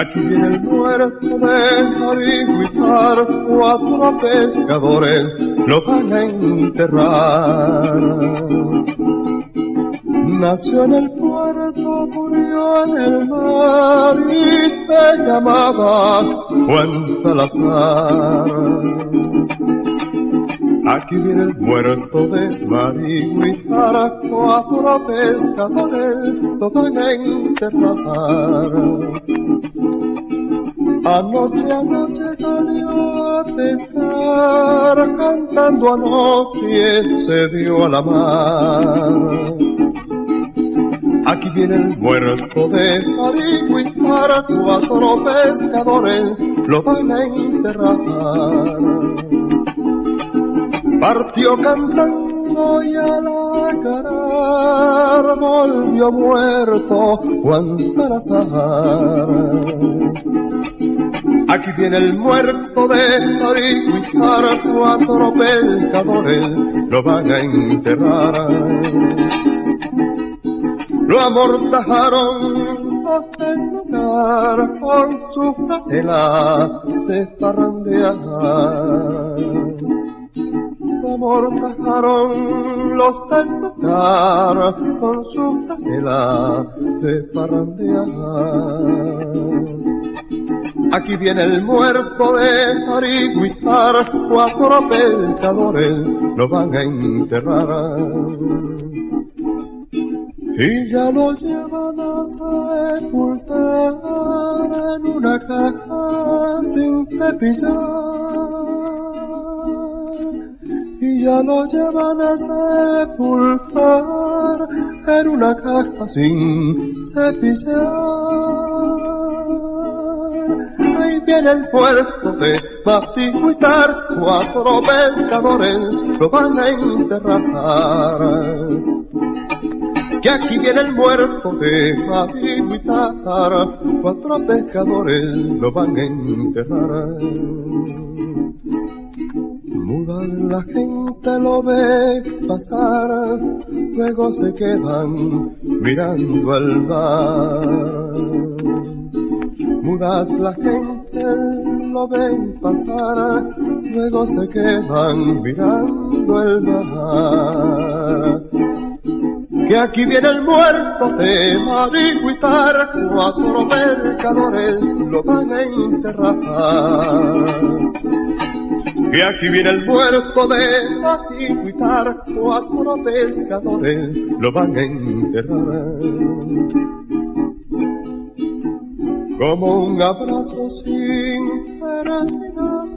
Aquí viene el muerto de Marihuitar, cuatro pescadores lo van a enterrar. Nació en el puerto, murió en el mar y se llamaba Juan Salazar. Aquí viene el muerto de Marihuitar, cuatro pescadores a enterrar. Anoche, anoche salió a pescar, cantando anoche se dio a la mar. Aquí viene el muerto de Marihuitar, cuatro pescadores lo van a enterrar. Partió cantando y a la cara volvió muerto Juan Salazar. Aquí viene el muerto de Marihuitar, cuatro pescadores lo van a enterrar. Lo amortajaron los del lugar con su fratela de parrandear. Lo amortajaron los del con su fratela de parrandear. Aquí viene el muerto de Marihuitar, cuatro pescadores lo van a enterrar y ya lo llevan a sepultar en una caja sin cepillar. Ya lo llevan a sepultar en una caja sin cepillar. Ahí viene el puerto de Matihuitar, cuatro pescadores lo van a enterrar que aquí viene el muerto de Marihuitar, cuatro pescadores lo van a enterrar. Muda la gente lo ve pasar, luego se quedan mirando al mar. Mudas la gente lo ven pasar, luego se quedan mirando el mar que aquí viene el muerto de Marihuitar, cuatro pescadores lo van a enterrar. Que aquí viene el muerto de Marihuitar, cuatro pescadores lo van a enterrar. Como un abrazo sin terminar,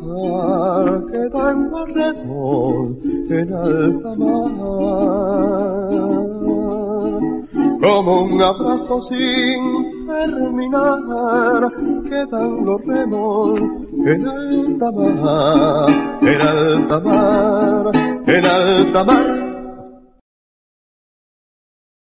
queda en barredor en alta mar como un abrazo sin terminar, quedan los remos en alta mar, en alta mar, en alta mar.